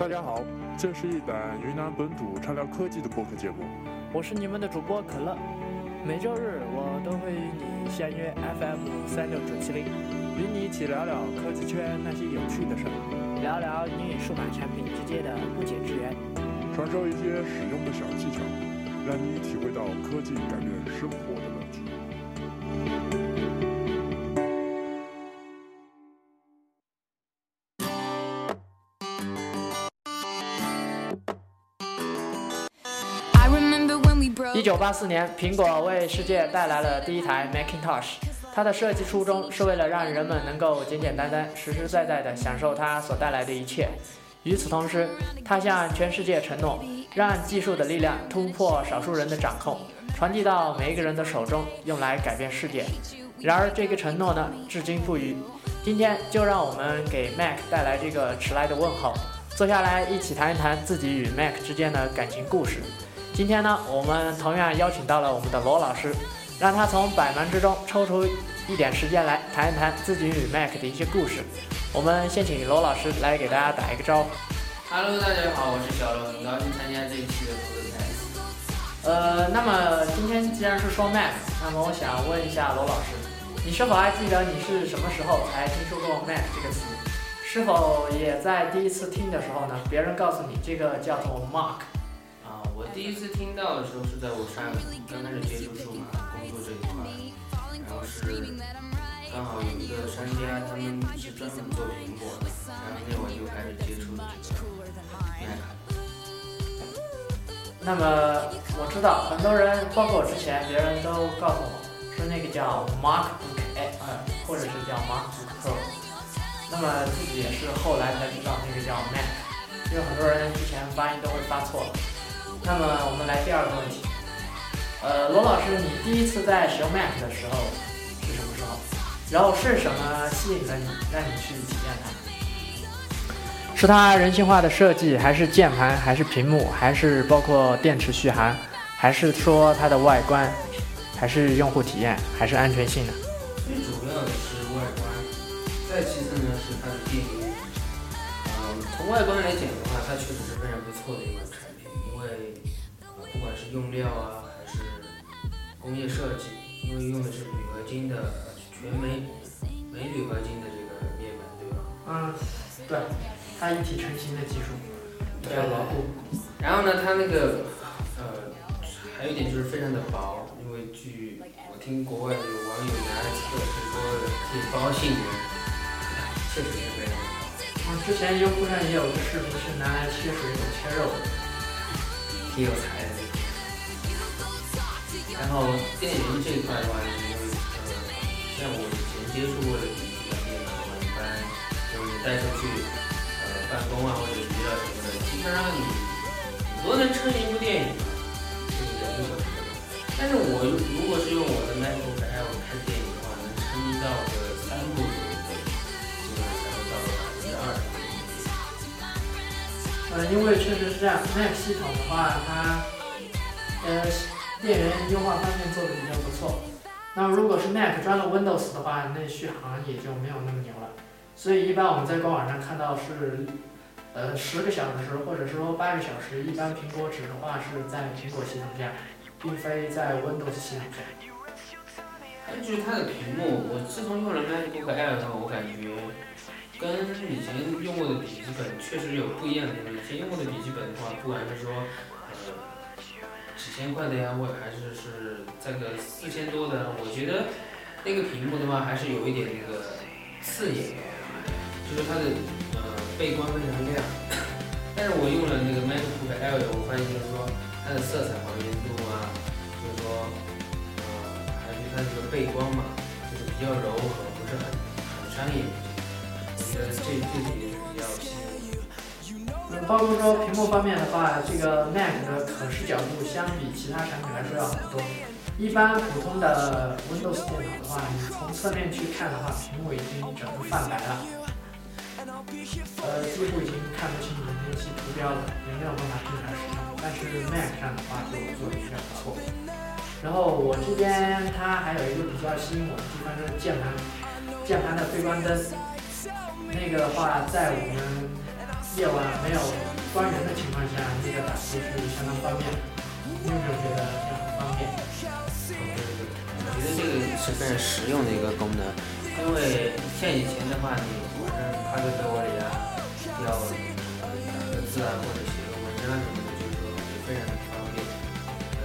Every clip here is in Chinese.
大家好，这是一档云南本土畅聊科技的播客节目。我是你们的主播可乐，每周日我都会与你相约 FM 三六九七零，与你一起聊聊科技圈那些有趣的事儿，聊聊你与数码产品之间的不解之缘，传授一些使用的小技巧，让你体会到科技改变生活一九八四年，苹果为世界带来了第一台 Macintosh。它的设计初衷是为了让人们能够简简单单、实实在在地享受它所带来的一切。与此同时，它向全世界承诺，让技术的力量突破少数人的掌控，传递到每一个人的手中，用来改变世界。然而，这个承诺呢，至今不渝。今天就让我们给 Mac 带来这个迟来的问候，坐下来一起谈一谈自己与 Mac 之间的感情故事。今天呢，我们同样邀请到了我们的罗老师，让他从百忙之中抽出一点时间来谈一谈自己与 Mac 的一些故事。我们先请罗老师来给大家打一个招呼。Hello，大家好，我是小罗，很高兴参加这一期的 p o d c a s。呃，那么今天既然是说 Mac，那么我想问一下罗老师，你是否还记得你是什么时候才听说过 Mac 这个词？是否也在第一次听的时候呢，别人告诉你这个叫做 Mac？第一次听到的时候是在我上刚开始接触数码工作这一块，然后是刚好有一个商家，他们是专门做苹果的，然后那会就开始接触这个 Mac。那么我知道很多人，包括我之前，别人都告诉我说那个叫 MacBook Air，或者是叫 MacBook Pro。那么自己也是后来才知道那个叫 Mac，因为很多人之前发音都会发错。那么我们来第二个问题，呃，罗老师，你第一次在使用 Mac 的时候是什么时候？然后是什么吸引了你，让你去体验它？是它人性化的设计，还是键盘，还是屏幕，还是包括电池续航，还是说它的外观，还是用户体验，还是安全性呢？最主要的是外观，再其次呢是它的电源。嗯，从外观来讲的话，它确实是是用料啊，还是工业设计，因为用的是铝合金的全镁镁铝合金的这个面板，对吧？嗯，对，它一体成型的技术比较牢固。然后呢，它那个呃，还有一点就是非常的薄，因为据我听国外有网友拿来测试说可以包杏仁，确实是非常的薄。嗯，之前优酷上也有个视频是拿来切水果、切肉的。挺有才的，然后电源这一块的话，因为呃，像我以前接触过的笔记本电脑的话，一般就是带出去呃办公啊或者娱乐什么的，基本上你很多能撑一部电影嘛，这个人就很多。但是我如果是用我的 MacBook Air 看电影的话，能撑到个三部左右，基本上才会到百分之二十左右。呃，因为确实是这样，Mac 系统的话，它呃电源优化方面做的比较不错。那如果是 Mac 装了 Windows 的话，那续航也就没有那么牛了。所以一般我们在官网上看到是呃十个小时或者说八个小时，一般苹果指的话是在苹果系统下，并非在 Windows 系统下。还有就是它的屏幕，我自从用了 MacBook Air 后，我感觉。跟以前用过的笔记本确实有不一样的地方。以前用过的笔记本的话，不管是说几千块的呀，或还是是这个四千多的，我觉得那个屏幕的话还是有一点那个刺眼，就是它的呃背光非常亮。但是我用了那个 MacBook Air，我发现就是说它的色彩还原度啊，就是说呃还有它这个背光嘛，就是比较柔和，不是很很伤眼睛。这这这点比较吸引。包括说屏幕方面的话，这个 Mac 的可视角度相比其他产品来说要好多。一般普通的 Windows 电脑的话，你从侧面去看的话，屏幕已经整个泛白了，呃，几乎已经看不清文件器图标了，也没有办法正常使用。但是 Mac 上的话就做的比较不错。然后我这边它还有一个比较吸引我的地方就是键盘，键盘的背光灯。那个的话，在我们夜晚没有关人的情况下，这个打字是相当方便。你有没有觉得这样很方便？我觉得这个是非常实用的一个功能，因为像以前的话，你晚上趴在被窝里啊，要打个字啊，或者写个文章什么的，就是说就非常的方便。呃，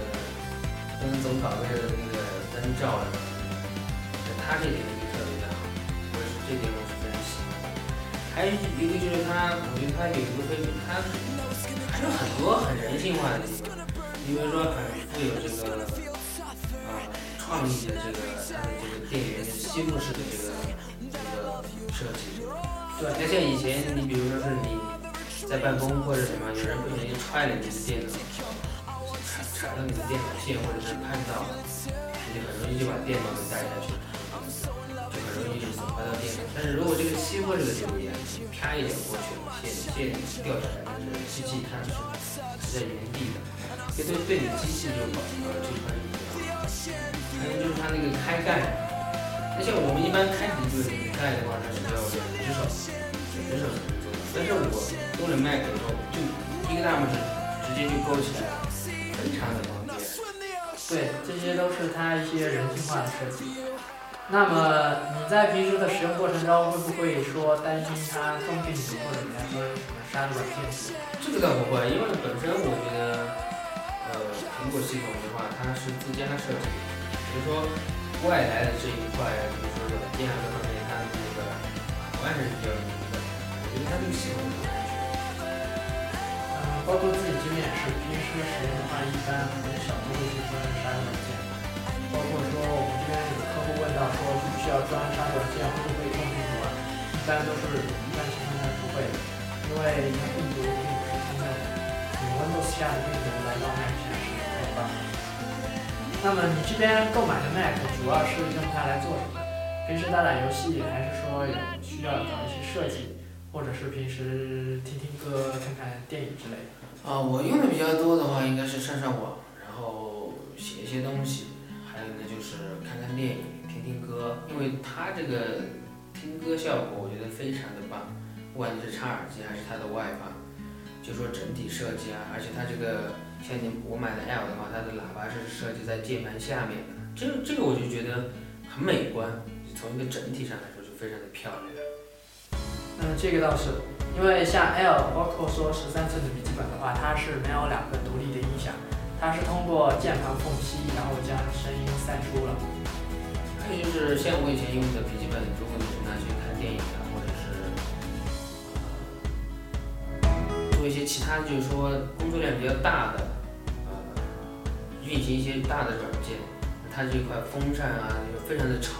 跟总稿位的那个灯照啊，它这点还有一个就是它，我觉得它有一个非常，它还有很多很人性化的地方。你比如说，很富有这个啊创意的这个它的这个电源的吸附式的这个这个设计。对吧，那像以前你比如说是你在办公或者什么，有人不小心踹了你的电脑，踩踩到你的电脑线或者是碰到，你很容易就把电脑给带下去，但是如果这个吸附这个就不一样，啪一点过去了，线线掉下来，但是机器它是是在原地的。这对对你机器就保呃这块是比较好，还有就是它那个开盖，那像我们一般开笔记本盖的话，它是要两只手，两只手才能做到。但是我用了 Mac 以后，就一个大拇指直接就勾起来了，非常的方便。对，这些都是它一些人性化的设计。那么你在平时的使用过程中，会不会说担心它中病毒或者比方说什么杀毒软件？这个倒不会，因为本身我觉得。呃，苹果系统的话，它是自家设计，比如说外来的这一块，比如说软件啊各方面，它的那个把关还是比较严的。我觉得它这个系统很安全。嗯，包括自己这边也是，平时使用的话，一般很少都会去装杀毒软件。包括说我们这边有客户问到说，需不需要装杀毒软件，会不会中病毒啊？一般都是一般情况下不会，因为病毒并不是通用的，你 Windows 下的病毒来到 Mac。那么你这边购买的 Mac 主要是用它来做什么？平时打打游戏，还是说有需要搞一些设计，或者是平时听听歌、看看电影之类的？啊，我用的比较多的话，应该是上上网，然后写一些东西，还有呢就是看看电影、听听歌，因为它这个听歌效果我觉得非常的棒，不管你是插耳机还是它的外放，就说整体设计啊，而且它这个。像你我买的 L 的话，它的喇叭是设计在键盘下面的，这个这个我就觉得很美观，从一个整体上来说就非常的漂亮。嗯，这个倒是，因为像 L，包括说十三寸的笔记本的话，它是没有两个独立的音响，它是通过键盘缝隙，然后将声音散出了。还有就是像我以前用的笔记本，如果你是拿去看电影的，或者是做一些其他，就是说工作量比较大的。呃运行一些大的软件，它这块风扇啊就非常的吵。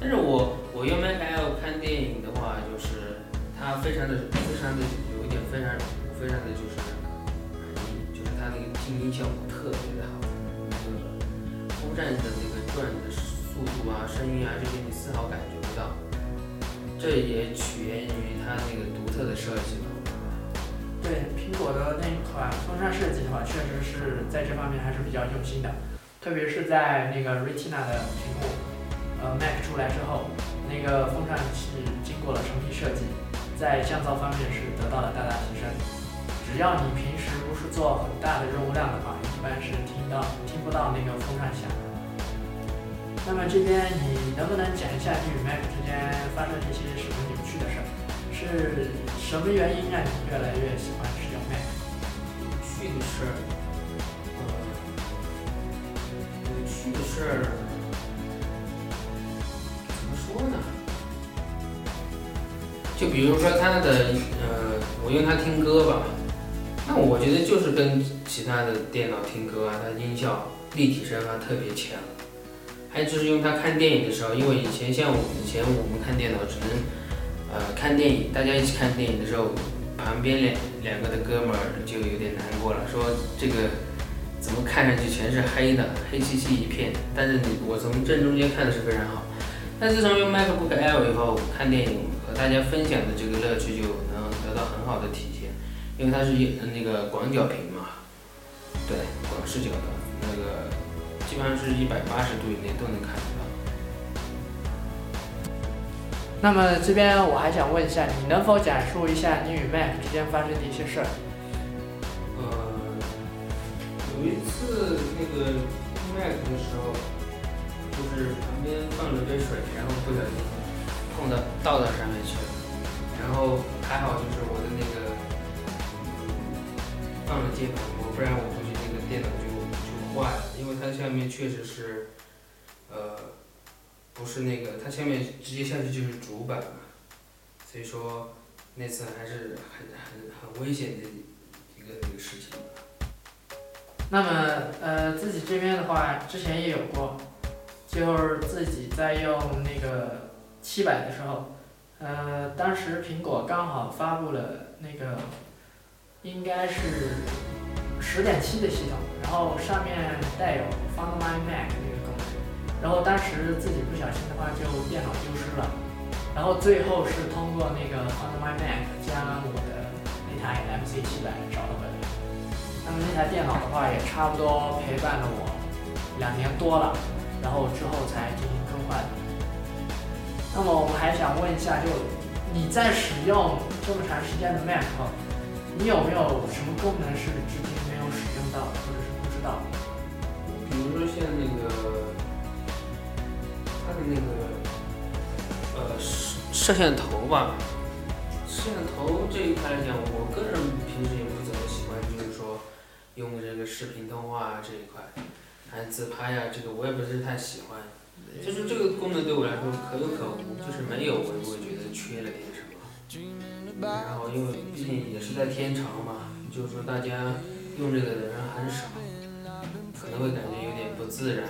但是我我用 Mac L 看电影的话，就是它非常的非常的有一点非常非常的，就是静音效果特别的好。那个风扇的那个转的速度啊、声音啊这些你丝毫感觉不到。这也取源于它那个独特的设计吧。对苹果的那一款风扇设计的话，确实是在这方面还是比较用心的，特别是在那个 Retina 的屏幕，呃，Mac 出来之后，那个风扇是经过了成批设计，在降噪方面是得到了大大提升。只要你平时不是做很大的任务量的话，一般是听到听不到那个风扇响。那么这边你能不能讲一下你与 Mac 之间发生一些什么有趣的事儿？是什么原因让你越来越喜欢使用 Mac？有趣的事儿，呃，有趣的事儿，怎么说呢？就比如说它的，呃，我用它听歌吧，那我觉得就是跟其他的电脑听歌啊，它音效立体声啊特别强。还有就是用它看电影的时候，因为以前像我以前我们看电脑只能。呃，看电影，大家一起看电影的时候，旁边两两个的哥们儿就有点难过了，说这个怎么看上去全是黑的，黑漆漆一片。但是你我从正中间看的是非常好。但自从用 MacBook Air 以后，看电影和大家分享的这个乐趣就能得到很好的体现，因为它是那个广角屏嘛，对，广视角的那个，基本上是一百八十度以内都能看到。那么这边我还想问一下，你能否讲述一下你与 Mac 之间发生的一些事儿？呃，有一次那个 Mac 的时候，就是旁边放了杯水，然后不小心碰到倒到上面去了，然后还好就是放了键盘膜，不然我估计那个电脑就就坏了，因为它下面确实是呃不是那个，它下面直接下去就是主板嘛，所以说那次还是很很很危险的一个一个事情。那么，呃，自己这边的话，之前也有过，就是自己在用那个七百的时候，呃，当时苹果刚好发布了那个，应该是十点七的系统，然后上面带有 Find My Mac 那个功能，然后当时自己不小心的话，就电脑丢失了，然后最后是通过那个 Find My Mac 将我的那台 MC 七百找了回来。那么那台电脑的话，也差不多陪伴了我两年多了，然后之后才进行更换的。那么我还想问一下，就你在使用这么长时间的 Mac 后，你有没有什么功能是至今没有使用到，或者是不知道？比如说像那个它的那个呃摄摄像头吧，摄像头这一块来讲，我个人平时也不怎么喜欢，就是说用这个视频通话这一块，还有自拍呀、这个我也不是太喜欢。就是这个功能对我来说可有可无，就是没有我也不会觉得缺了点什么。然后因为毕竟也是在天朝嘛，就是说大家用这个的人很少，可能会感觉有点不自然。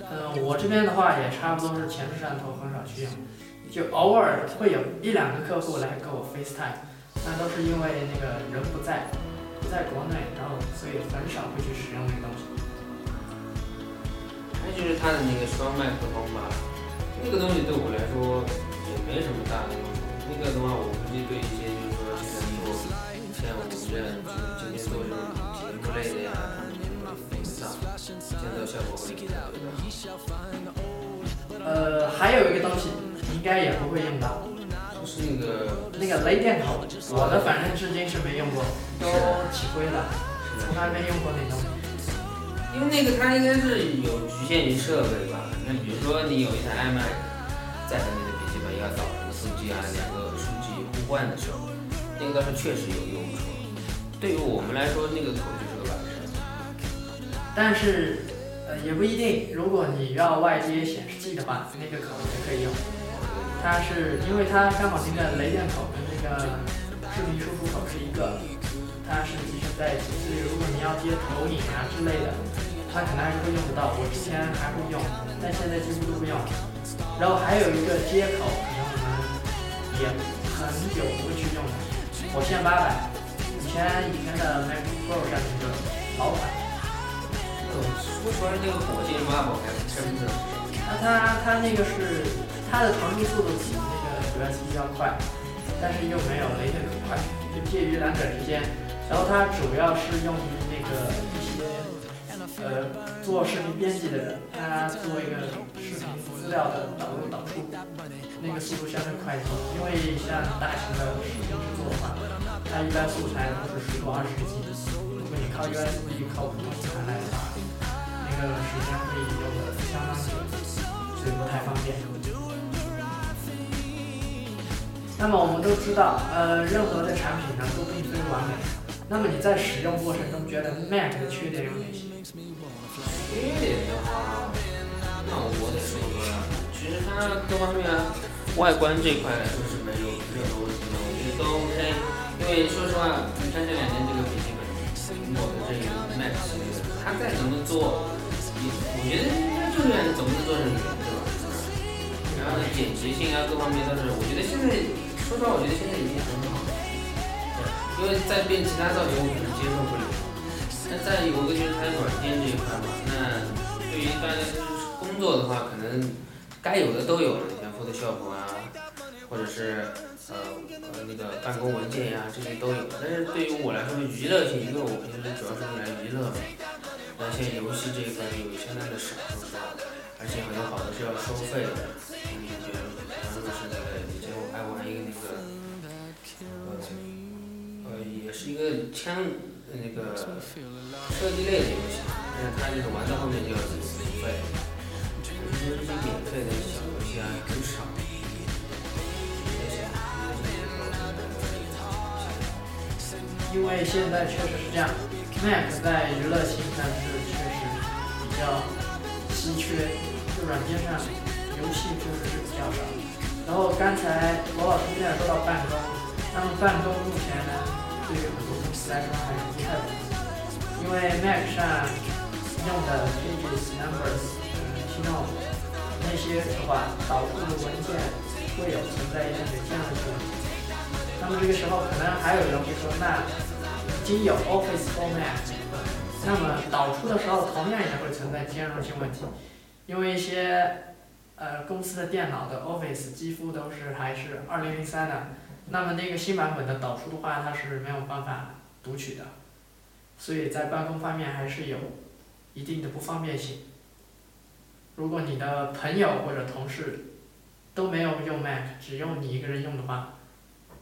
嗯，我这边的话也差不多是前置摄像头很少去用，就偶尔会有一两个客户来跟我 FaceTime，那都是因为那个人不在，不在国内，然后所以很少会去使用那个东西。还有就是它的那个双麦克风吧，那个东西对我来说也没什么大的用。这个的话，我估计对一些就是说现在做像我们这样就是今天做这种节目类的呀，他们就会用到，监测效果会比较好。呃，还有一个东西，应该也不会用到，就是那个那个雷电口，我的反正至今是没用过，都起灰了，从来没用过那东西。因为那个它应该是有局限于设备吧。那比如说你有一台 iMac 在你的笔记本要导什么数据啊，两个数据互换的时候，那个倒是确实有用处。对于我们来说，那个口就是个摆设。但是，呃，也不一定。如果你要外接显示器的话，那个口也可以用。它是因为它刚好那个雷电口跟那个视频输出口是一个，它是集成在一起。所以如果你要接投影啊之类的，它可能还是会用得到。我之前还会用，但现在几乎都不用。然后还有一个接口，也很久不会去用了，火线八百，以前以前的 Mac Pro 上面的老款。呃，说出来那个火箭八宝还真的，那它它那个是它的传输速度比那个主 USB 要快，但是又没有雷电快，就介于两者之间。然后它主要是用于那个一些呃做视频编辑的人，他做一个视频资料的导入导出，那个速度相对快一些。因为像大型的视频制作的话，它一般素材都是十多二十 G，如果你靠 USB 靠普通盘来的话，那个时间会用的相当久，所以不太方便。那么我们都知道，呃，任何的产品呢都并非完美。那么你在使用过程中觉得 Mac 的缺点有哪些？缺点的话，那我得说。它各方面啊外观这块来说是没有任何问题的，我觉得都 OK。因为说实话，你看这两年这个笔记本，苹果的这个 Mac 系列，它再怎么做，也我觉得应该就是怎么能做成圆对吧？然后简洁性啊各方面都是，我觉得现在说实话，我觉得现在已经很好了。对因为再变其他造型我可能接受不了。那再有个就是它软件这一块嘛，那对于大家就是工作的话，可能该有的都有了像 photoshop 啊或者是呃呃那个办公文件呀这些都有了。但是对于我来说娱乐性因为我平时主要是用来娱乐嘛但像游戏这一块就相当的少说实话而且很多好多是要收费的嗯比如比方说现以前我爱玩一个那个呃呃也是一个枪那个射击类的游戏但是它就是玩到后面就要自己付费我觉得这些免费的小游戏啊很少。因为现在确实是这样，Mac 在娱乐性上是确实比较稀缺，就软件上游戏确实是比较少。然后刚才罗老师现在说到办公，那么办公目前呢，对于很多公司来说还是不太容易，因为 Mac 上用的 Pages、Numbers、Keynote 那些的话，导出的文件会有存在一些兼容性问题。那么这个时候可能还有人会说，那已经有 Office format，那么导出的时候同样也会存在兼容性问题，因为一些。呃，公司的电脑的 Office 几乎都是还是二零零三的，那么那个新版本的导出的话，它是没有办法读取的，所以在办公方面还是有一定的不方便性。如果你的朋友或者同事都没有用 Mac，只用你一个人用的话，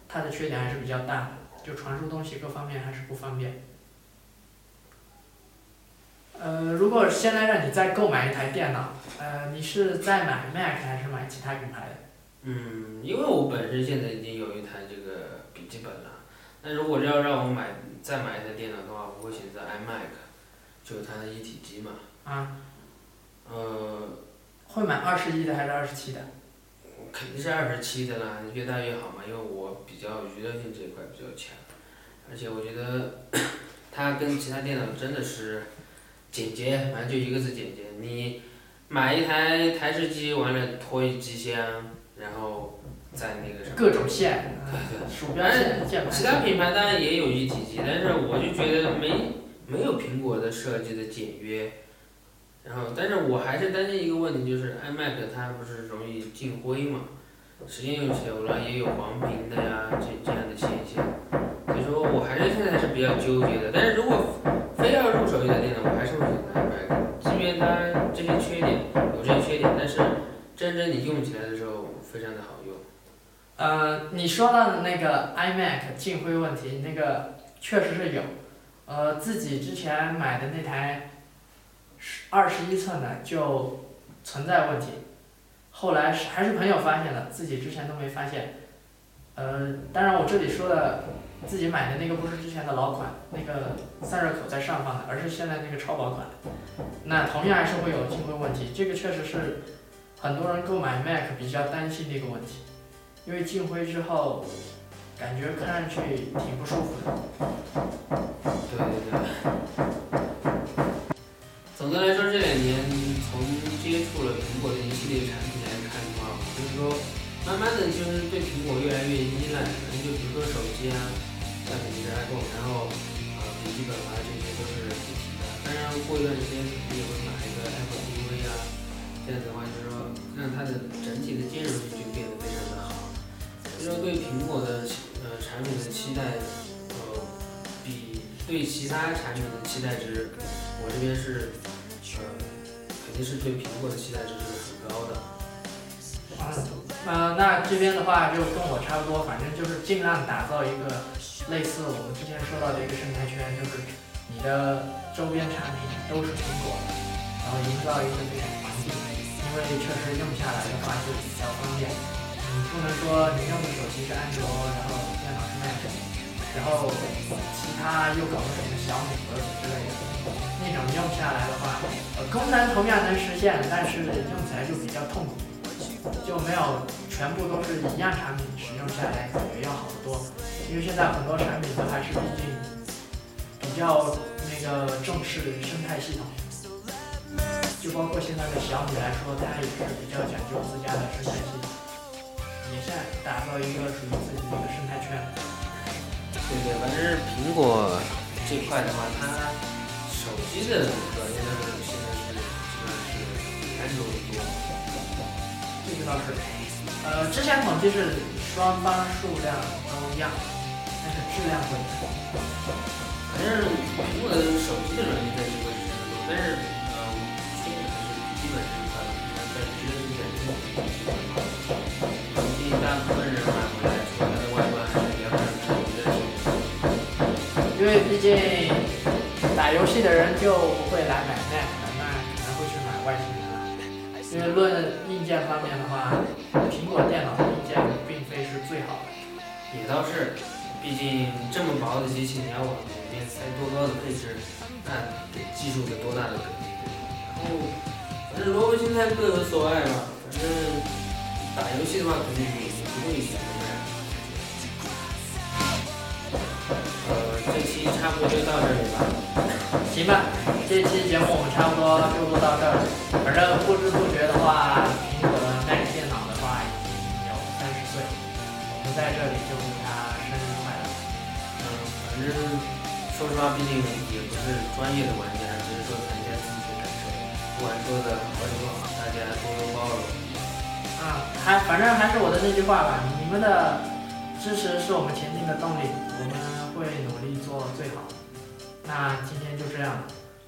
它的缺点还是比较大的，就传输东西各方面还是不方便。呃，如果现在让你再购买一台电脑，呃，你是在买 Mac 还是买其他品牌的？嗯，因为我本身现在已经有一台这个笔记本了，那如果要让我买再买一台电脑的话，我会选择 iMac，就是它的一体机嘛。啊。呃。会买二十一的还是二十七的？肯定是二十七的啦，越大越好嘛，因为我比较娱乐性这一块比较强，而且我觉得 它跟其他电脑真的是。简洁，反正就一个字简洁。你买一台台式机，完了拖一机箱，然后在那个什么。各种线。对对。鼠标线。其他品牌当然也有一体机，但是我就觉得没没有苹果的设计的简约。然后，但是我还是担心一个问题，就是 iMac 它不是容易进灰嘛？时间用久了也有黄屏的呀，这这样的现象。所以说我还是现在是比较纠结的。但是如果非要入手一台电脑，我还是会选择 iMac，即便它这些缺点有这些缺点，但是真正你用起来的时候非常的好用。呃，你说到的那个 iMac 进灰问题，那个确实是有。呃，自己之前买的那台二十一寸的就存在问题。后来是还是朋友发现的，自己之前都没发现。呃，当然我这里说的自己买的那个不是之前的老款，那个散热口在上方的，而是现在那个超薄款。那同样还是会有进灰问题，这个确实是很多人购买 Mac 比较担心的一个问题，因为进灰之后感觉看上去挺不舒服的。对对对。总的来说，这两年从接触了苹果的一系列产品来看的话。就是说，慢慢的就是对苹果越来越依赖，可能就比如说手机啊，像肯定是 iPhone，然后呃笔记本啊这些都是一体的。当然过一段时间肯定也会买一个 Apple TV 啊，这样子的话就是说让它的整体的兼容性就变得非常的好。所以说对苹果的呃产品的期待，呃比对其他产品的期待值，我这边是呃肯定是对苹果的期待值是很高的。嗯，那这边的话就跟我差不多，反正就是尽量打造一个类似我们之前说到的一个生态圈，就是你的周边产品都是苹果，然后营造一个这种环境，因为确实用下来的话就比较方便。你不能说你用的手机是安卓，然后电脑是 Mac，然后其他又搞个什么小米盒子之类的，那种用下来的话，呃，功能同样能实现，但是用起来就比较痛苦。就没有全部都是一样产品使用下来感觉要好得多，因为现在很多产品都还是毕竟比较那个重视生态系统，就包括现在的小米来说，它也是比较讲究自家的生态系统，也在打造一个属于自己的一个生态圈。对对，反正苹果这块的话，它手机的主要现在是现在是基本上是安卓为多。这个倒是，呃，之前统计是双方数量都一样，但是质量不一样。反正苹果的手机的软件在这块是差不多，但是呃，缺点还是基本这一块吧，本质是在这个，毕竟大部分人买回来除了它的外观，还是比较看重它的性能。为毕竟打游戏的人就不会来买 Mac 了，那可能会去买外星人了。因为论硬件方面的话，苹果电脑的硬件并非是最好的。也倒是，毕竟这么薄的机器，你要往里面塞多高的配置，那得技术得多大的革命。然后，反正萝卜青菜各有所爱嘛。反正打游戏的话，肯定也不会选择买。呃，这期差不多就到这里吧。行吧，这期节目我们差不多就录到这儿。反正不知不觉的话，苹果的电脑的话已经有三十岁，我们在这里就祝他生日快乐。嗯，反正说实话，毕竟也不是专业的玩家，只是说谈一下自己的感受。不管说的好与不好，大家多多包容。啊，还反正还是我的那句话吧，你们的支持是我们前进的动力，我们会努力做最好。那今天就这样，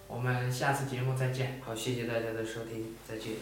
我们下次节目再见。好，谢谢大家的收听，再见。